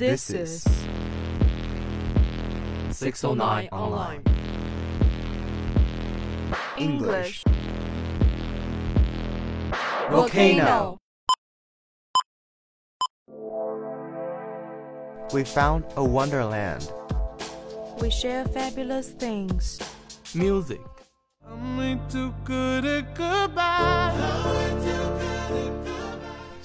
This is 609 Online English. Volcano. We found a wonderland. We share fabulous things. Music.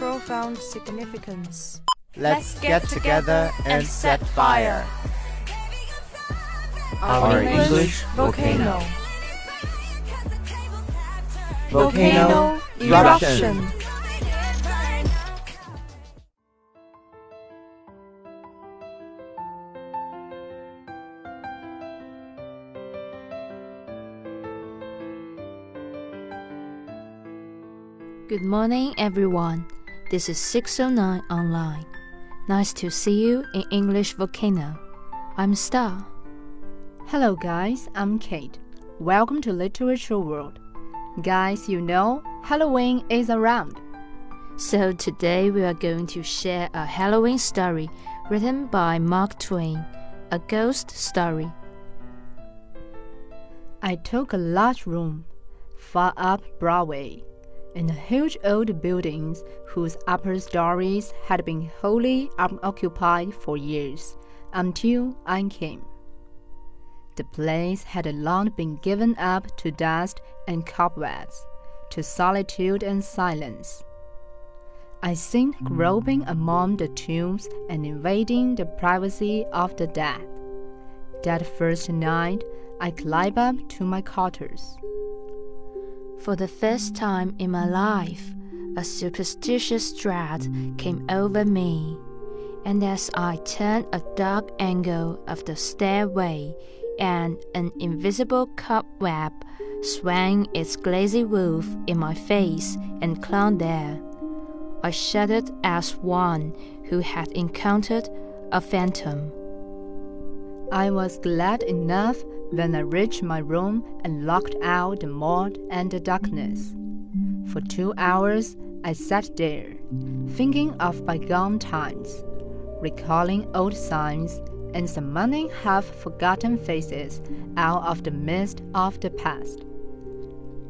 Profound significance. Let's get together and set fire. Our English volcano. Volcano eruption. Good morning, everyone. This is 609 Online. Nice to see you in English Volcano. I'm Star. Hello, guys. I'm Kate. Welcome to Literature World. Guys, you know, Halloween is around. So today we are going to share a Halloween story written by Mark Twain, a ghost story. I took a large room far up Broadway in the huge old buildings whose upper stories had been wholly unoccupied for years until I came. The place had long been given up to dust and cobwebs, to solitude and silence. I seemed groping among the tombs and invading the privacy of the dead. That first night, I climbed up to my quarters. For the first time in my life, a superstitious dread came over me, and as I turned a dark angle of the stairway, and an invisible cobweb swung its glazy woof in my face and clung there, I shuddered as one who had encountered a phantom. I was glad enough when I reached my room and locked out the mold and the darkness. For two hours I sat there, thinking of bygone times, recalling old signs and summoning half forgotten faces out of the mist of the past.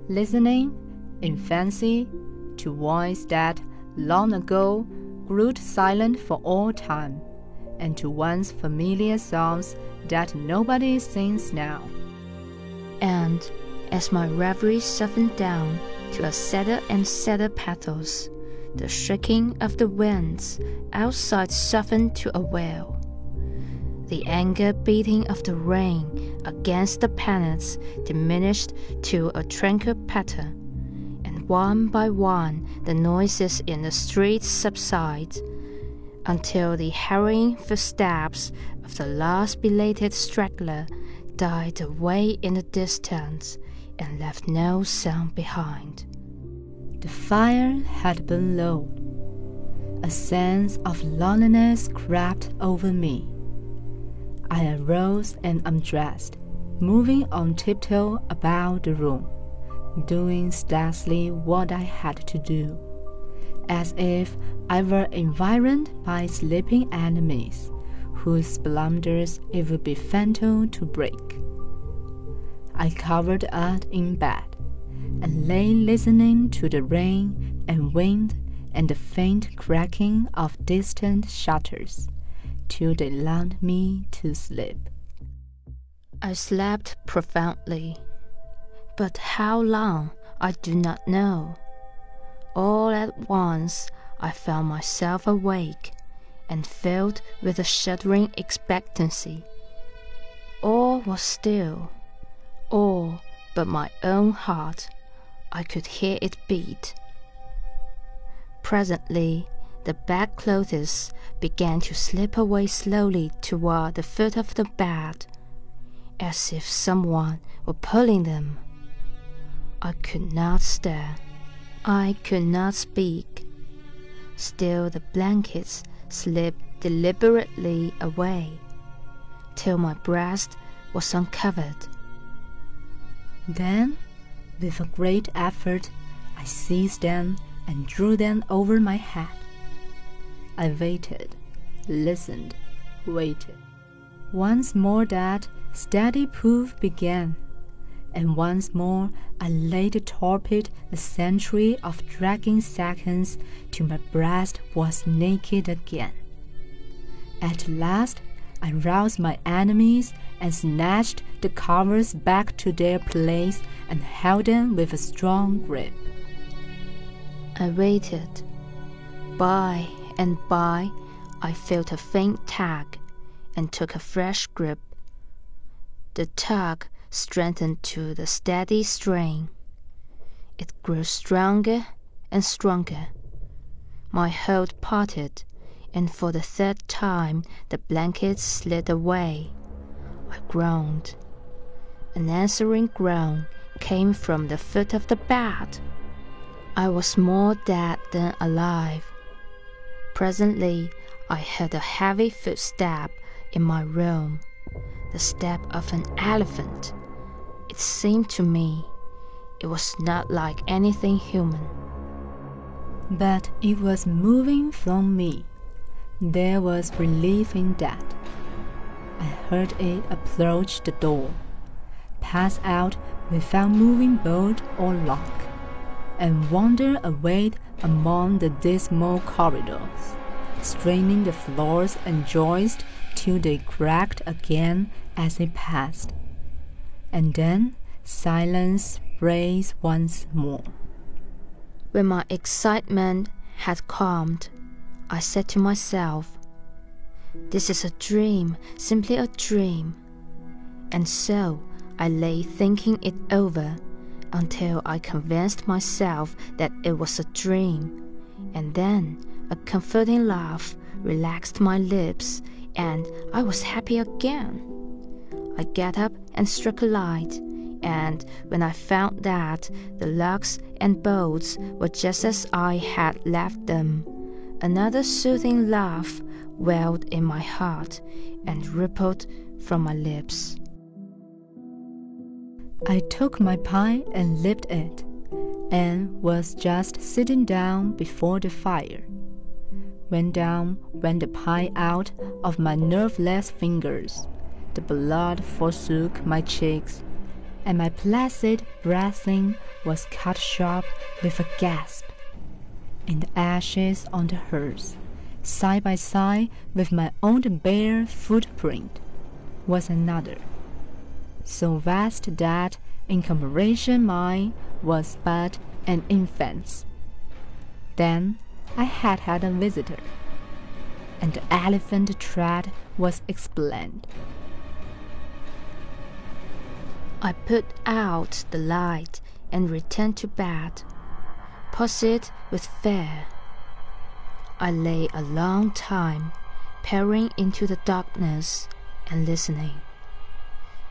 Listening, in fancy, to voice that long ago grew silent for all time, and to one's familiar songs that nobody sings now. And as my reverie softened down to a sadder and sadder pathos, the shrieking of the winds outside softened to a wail. The anger beating of the rain against the panels diminished to a tranquil patter, and one by one the noises in the streets subsided, until the hurrying footsteps of the last belated straggler died away in the distance and left no sound behind. The fire had been low. A sense of loneliness crept over me. I arose and undressed, moving on tiptoe about the room, doing stealthily what I had to do, as if I were environed by sleeping enemies whose blunders it would be fatal to break. I covered up in bed and lay listening to the rain and wind and the faint cracking of distant shutters till they lulled me to sleep. I slept profoundly, but how long I do not know. All at once I found myself awake and filled with a shuddering expectancy. All was still, all but my own heart. I could hear it beat. Presently, the bedclothes began to slip away slowly toward the foot of the bed, as if someone were pulling them. I could not stir. I could not speak. Still, the blankets slipped deliberately away till my breast was uncovered. Then, with a great effort, I seized them and drew them over my head. I waited, listened, waited. Once more that steady puff began, and once more I laid torpid a century of dragging seconds till my breast was naked again. At last I roused my enemies and snatched the covers back to their place and held them with a strong grip. I waited. By and by, I felt a faint tug and took a fresh grip. The tug strengthened to the steady strain. It grew stronger and stronger. My hold parted and for the third time the blankets slid away. I groaned. An answering groan came from the foot of the bed. I was more dead than alive. Presently, I heard a heavy footstep in my room, the step of an elephant. It seemed to me it was not like anything human. But it was moving from me. There was relief in that. I heard it approach the door, pass out without moving bolt or lock, and wander away among the dismal corridors, straining the floors and joists till they cracked again as it passed. And then silence reigns once more. When my excitement had calmed, I said to myself, This is a dream, simply a dream. And so I lay thinking it over until I convinced myself that it was a dream. And then a comforting laugh relaxed my lips, and I was happy again. I got up and struck a light, and when I found that the locks and bolts were just as I had left them, Another soothing laugh welled in my heart and rippled from my lips. I took my pie and lit it, and was just sitting down before the fire. When down went the pie out of my nerveless fingers. The blood forsook my cheeks, and my placid breathing was cut short with a gasp and the ashes on the hearth, side by side with my own bare footprint, was another, so vast that in comparison mine was but an infant's. Then I had had a visitor, and the elephant tread was explained. I put out the light and returned to bed palsied with fear. I lay a long time, peering into the darkness and listening.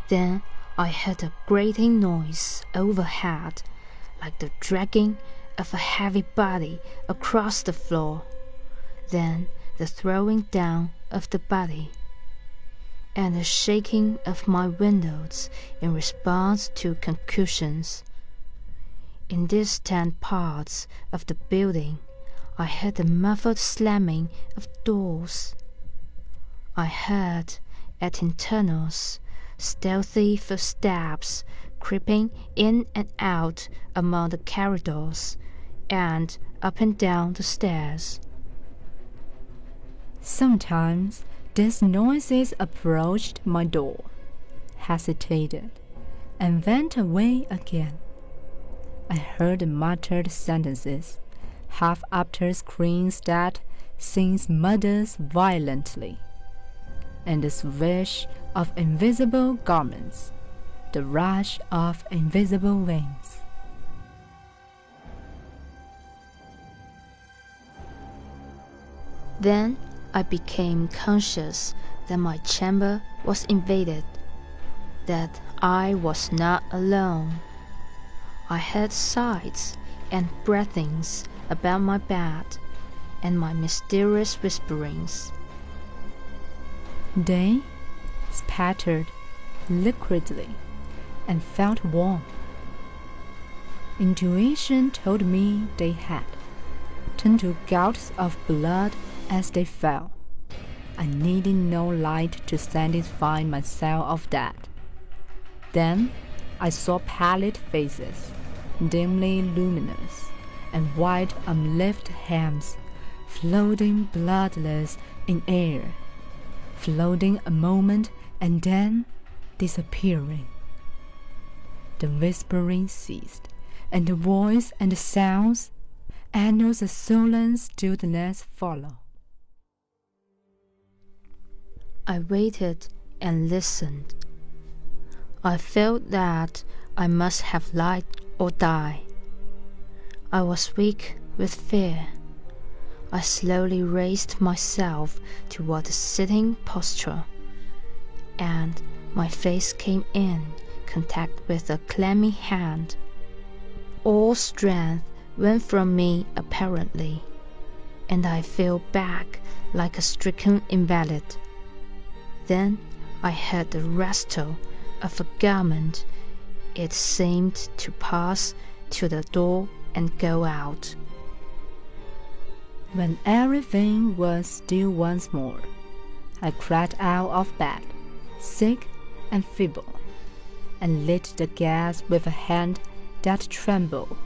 Then I heard a grating noise overhead, like the dragging of a heavy body across the floor, then the throwing down of the body, and the shaking of my windows in response to concussions. In distant parts of the building, I heard the muffled slamming of doors. I heard, at intervals, stealthy footsteps creeping in and out among the corridors and up and down the stairs. Sometimes these noises approached my door, hesitated, and went away again. I heard muttered sentences, half after screams that sings mutters violently, and the swish of invisible garments, the rush of invisible wings. Then I became conscious that my chamber was invaded, that I was not alone. I heard sighs and breathings about my bed and my mysterious whisperings. They spattered liquidly and felt warm. Intuition told me they had turned to gouts of blood as they fell. I needed no light to satisfy myself of that. Then I saw pallid faces, dimly luminous, and white uplifted hands floating bloodless in air, floating a moment and then disappearing. The whispering ceased, and the voice and the sounds, and a sullen stillness follow. I waited and listened. I felt that I must have lied or die. I was weak with fear. I slowly raised myself toward a sitting posture, and my face came in contact with a clammy hand. All strength went from me apparently, and I fell back like a stricken invalid. Then I heard the rustle of a garment. It seemed to pass to the door and go out. When everything was still once more, I crept out of bed, sick and feeble, and lit the gas with a hand that trembled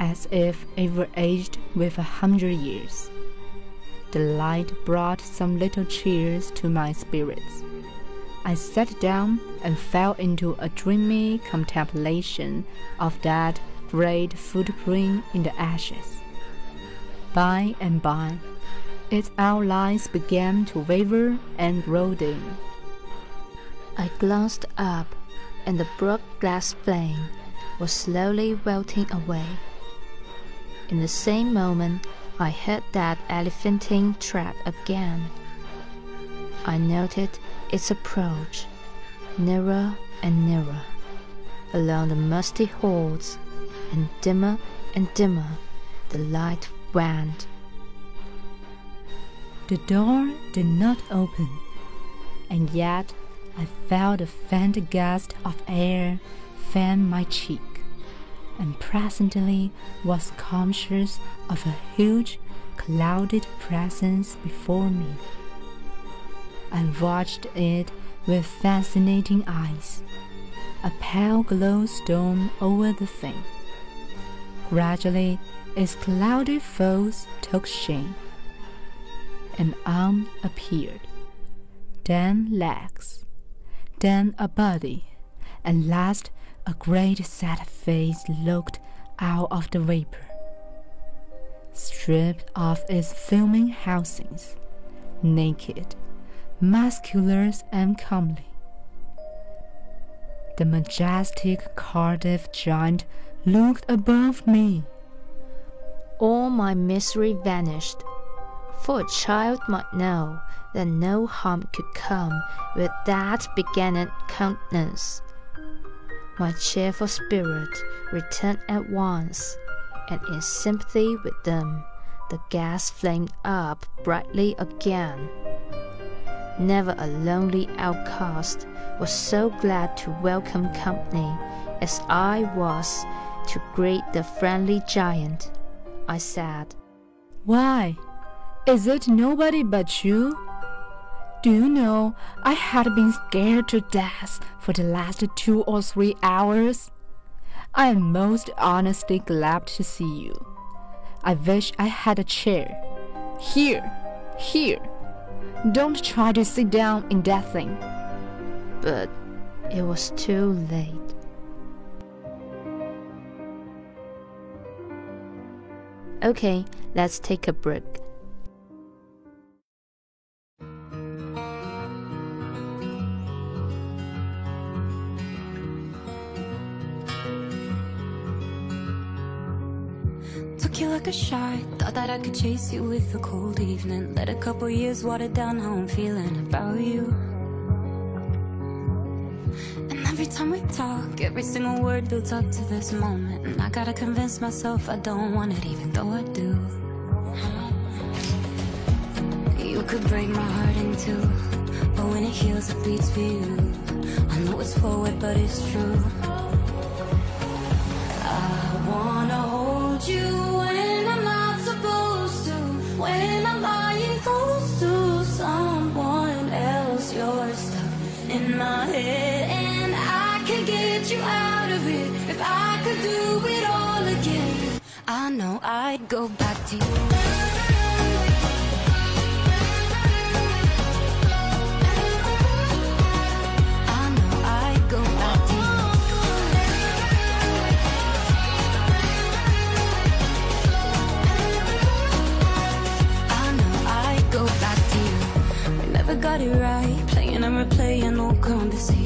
as if it were aged with a hundred years. The light brought some little cheers to my spirits. I sat down and fell into a dreamy contemplation of that great footprint in the ashes. By and by, its outlines began to waver and grow dim. I glanced up, and the broad glass flame was slowly melting away. In the same moment, I heard that elephantine tread again. I noted its approach, nearer and nearer, along the musty halls, and dimmer and dimmer. The light went. The door did not open, and yet I felt a faint gust of air fan my cheek, and presently was conscious of a huge, clouded presence before me. I watched it with fascinating eyes. A pale glow stole over the thing. Gradually, its cloudy folds took shape. An arm appeared, then legs, then a body, and last a great sad face looked out of the vapor. Stripped of its filming housings, naked, muscular and comely. The majestic Cardiff giant looked above me. All my misery vanished, for a child might know that no harm could come with that beginning countenance. My cheerful spirit returned at once, and in sympathy with them, the gas flamed up brightly again. Never a lonely outcast was so glad to welcome company as I was to greet the friendly giant. I said, Why, is it nobody but you? Do you know I had been scared to death for the last two or three hours? I am most honestly glad to see you. I wish I had a chair. Here, here. Don't try to sit down in that thing. but it was too late. Okay, let's take a break. Chase you with a cold evening. Let a couple years water down how I'm feeling about you. And every time we talk, every single word builds up to this moment. And I gotta convince myself I don't want it, even though I do. You could break my heart in two, but when it heals, it beats for you. I know it's forward, but it's true. Get you out of it if I could do it all again. I know I'd go back to you. I know I'd go back to you. I know I'd go back to you. We never got it right. Playing and replaying old conversations.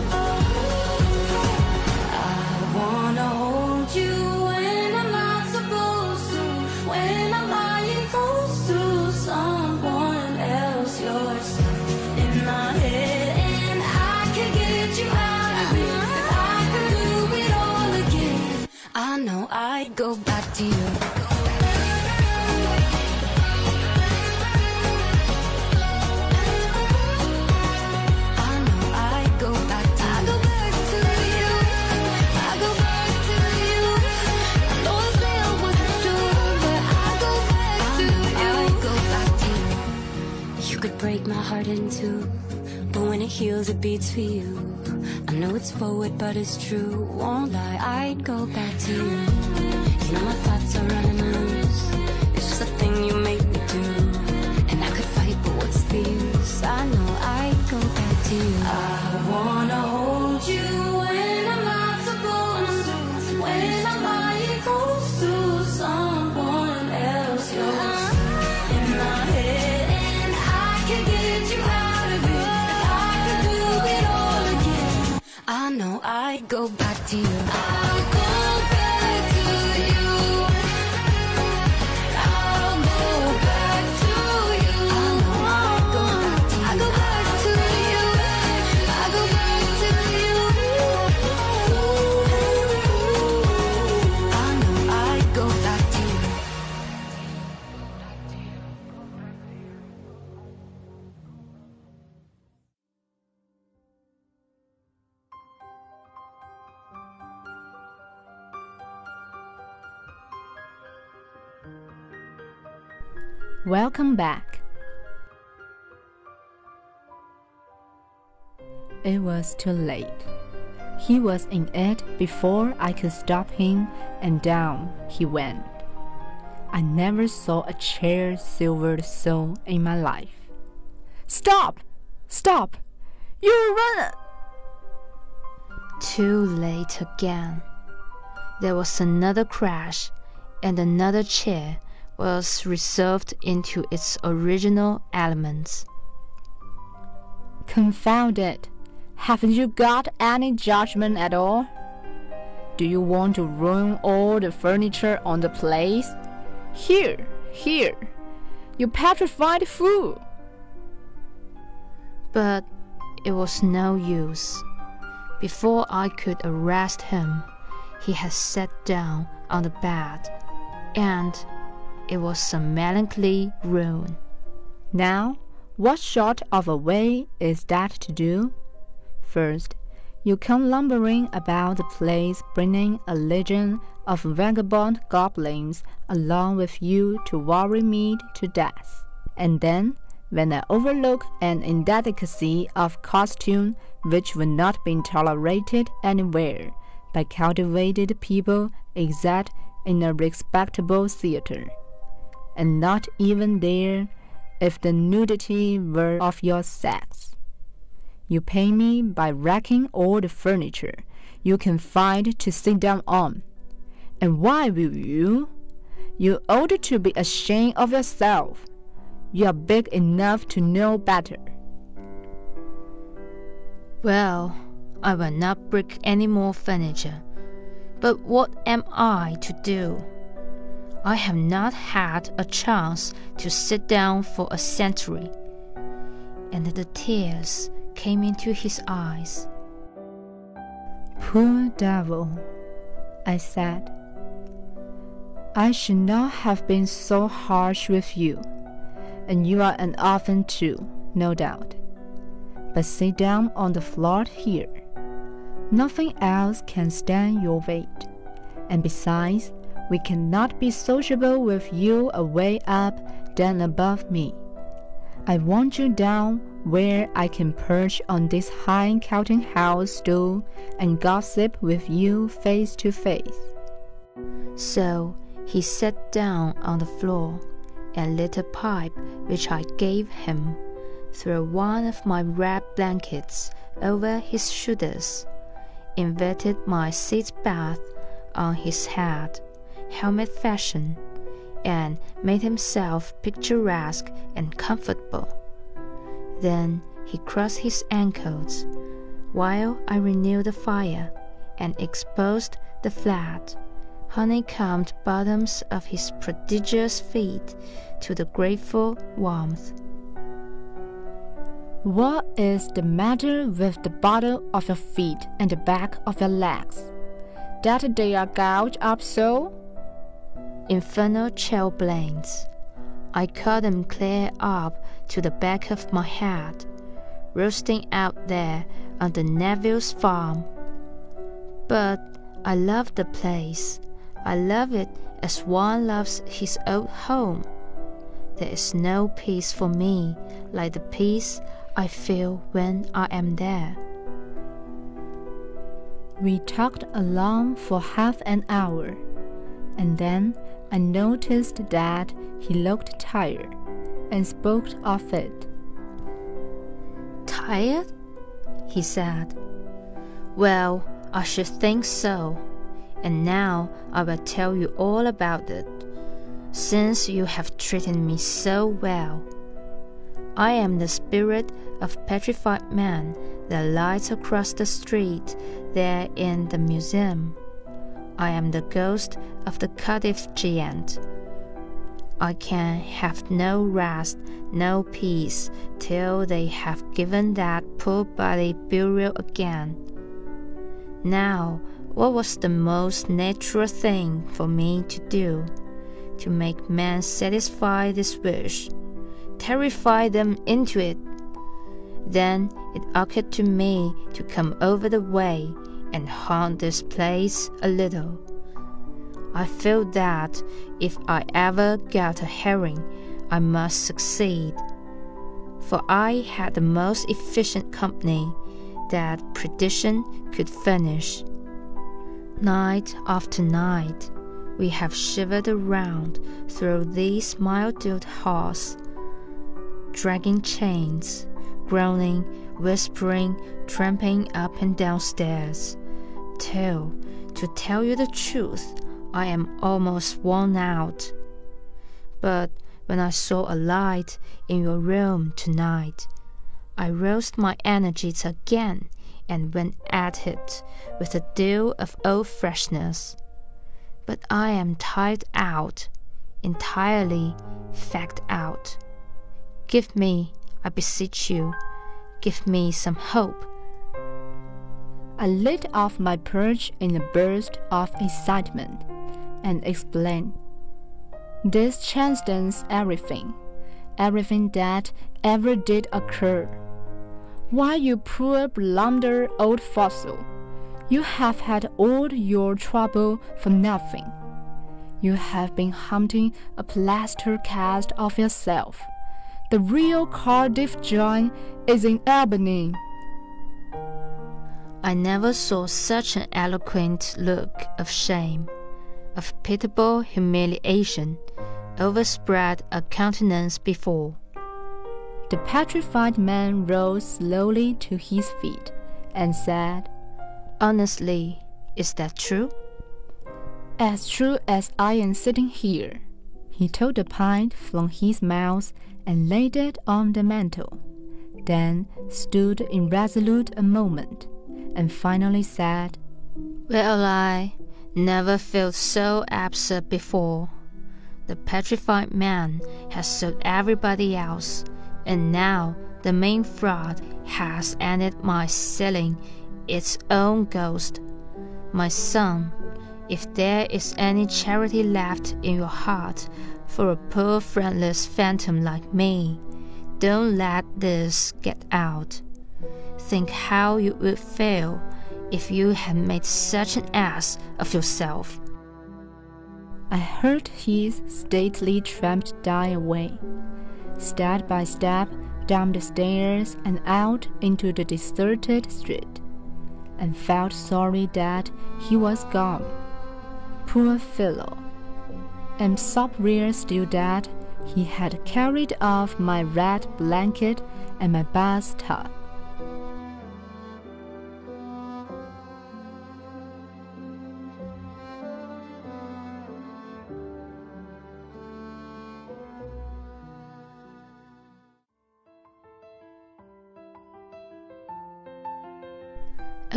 Back to you. I go back to you. I go back to you. I go back to you. I go back to you I go back to you. You could break my heart in two, but when it heals, it beats for you. I know it's forward, but it's true. Won't lie, I'd go back to you. You know my thoughts are running loose. It's just a thing you make me do. And I could fight, but what's the use? I know I'd go back to you. I Welcome back. It was too late. He was in it before I could stop him, and down he went. I never saw a chair silvered so in my life. Stop! Stop! You run! Too late again. There was another crash, and another chair was resolved into its original elements. Confound it! Haven't you got any judgment at all? Do you want to ruin all the furniture on the place? Here, here, you petrified fool! But it was no use. Before I could arrest him, he had sat down on the bed, and it was a melancholy ruin. Now, what sort of a way is that to do? First, you come lumbering about the place bringing a legion of vagabond goblins along with you to worry me to death. And then, when I overlook an indelicacy of costume which would not be tolerated anywhere by cultivated people except in a respectable theater, and not even there if the nudity were of your sex. You pay me by racking all the furniture you can find to sit down on. And why will you? You ought to be ashamed of yourself. You are big enough to know better. Well, I will not break any more furniture. But what am I to do? I have not had a chance to sit down for a century. And the tears came into his eyes. Poor devil, I said. I should not have been so harsh with you, and you are an orphan too, no doubt. But sit down on the floor here. Nothing else can stand your weight, and besides, we cannot be sociable with you away up than above me. I want you down where I can perch on this high counting house stool and gossip with you face to face. So he sat down on the floor and lit a pipe which I gave him, threw one of my red blankets over his shoulders, inverted my seat bath on his head, helmet fashion, and made himself picturesque and comfortable. Then he crossed his ankles while I renewed the fire and exposed the flat, honeycombed bottoms of his prodigious feet to the grateful warmth. What is the matter with the bottom of your feet and the back of your legs? That they are gouged up so? Infernal chilblains. I cut them clear up to the back of my head, roasting out there on the Newell's farm. But I love the place. I love it as one loves his old home. There is no peace for me like the peace I feel when I am there. We talked along for half an hour, and then I noticed that he looked tired and spoke of it. Tired? he said. Well, I should think so. And now I will tell you all about it, since you have treated me so well. I am the spirit of petrified man that lies across the street there in the museum. I am the ghost of the Cardiff giant. I can have no rest, no peace, till they have given that poor body burial again. Now, what was the most natural thing for me to do? To make men satisfy this wish, terrify them into it. Then it occurred to me to come over the way and haunt this place a little. I feel that if I ever get a herring, I must succeed. For I had the most efficient company that perdition could furnish. Night after night, we have shivered around through these mildewed halls, dragging chains, groaning, whispering, tramping up and down stairs, to tell you the truth, I am almost worn out. But when I saw a light in your room tonight, I roused my energies again and went at it with a deal of old freshness. But I am tired out, entirely fagged out. Give me, I beseech you, give me some hope. I lit off my perch in a burst of excitement and explained. This transcends everything, everything that ever did occur. Why, you poor blunder old fossil, you have had all your trouble for nothing. You have been hunting a plaster cast of yourself. The real Cardiff giant is in Albany. I never saw such an eloquent look of shame, of pitiable humiliation, overspread a countenance before. The petrified man rose slowly to his feet and said, Honestly, is that true? As true as I am sitting here. He took the pint from his mouth and laid it on the mantel, then stood irresolute a moment, and finally said, Well, I never felt so absurd before. The petrified man has sold everybody else, and now the main fraud has ended my selling its own ghost. My son, if there is any charity left in your heart for a poor friendless phantom like me, don't let this get out. Think how you would feel if you had made such an ass of yourself. I heard his stately tramp die away, step by step down the stairs and out into the deserted street, and felt sorry that he was gone. Poor fellow! And sorrier still that he had carried off my red blanket and my bath bathtub.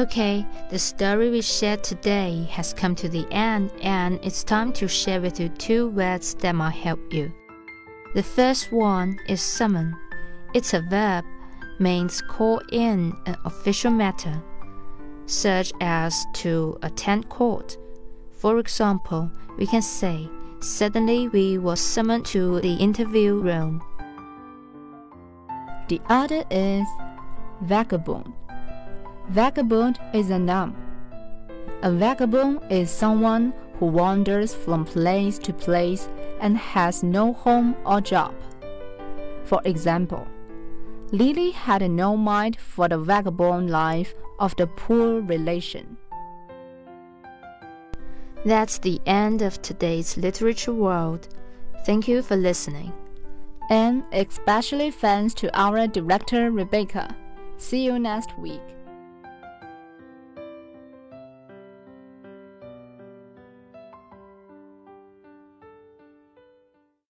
Okay, the story we shared today has come to the end, and it's time to share with you two words that might help you. The first one is summon. It's a verb, means call in an official matter, such as to attend court. For example, we can say, Suddenly we were summoned to the interview room. The other is vagabond. Vagabond is a noun. A vagabond is someone who wanders from place to place and has no home or job. For example, Lily had no mind for the vagabond life of the poor relation. That's the end of today's Literature World. Thank you for listening. And especially thanks to our director Rebecca. See you next week.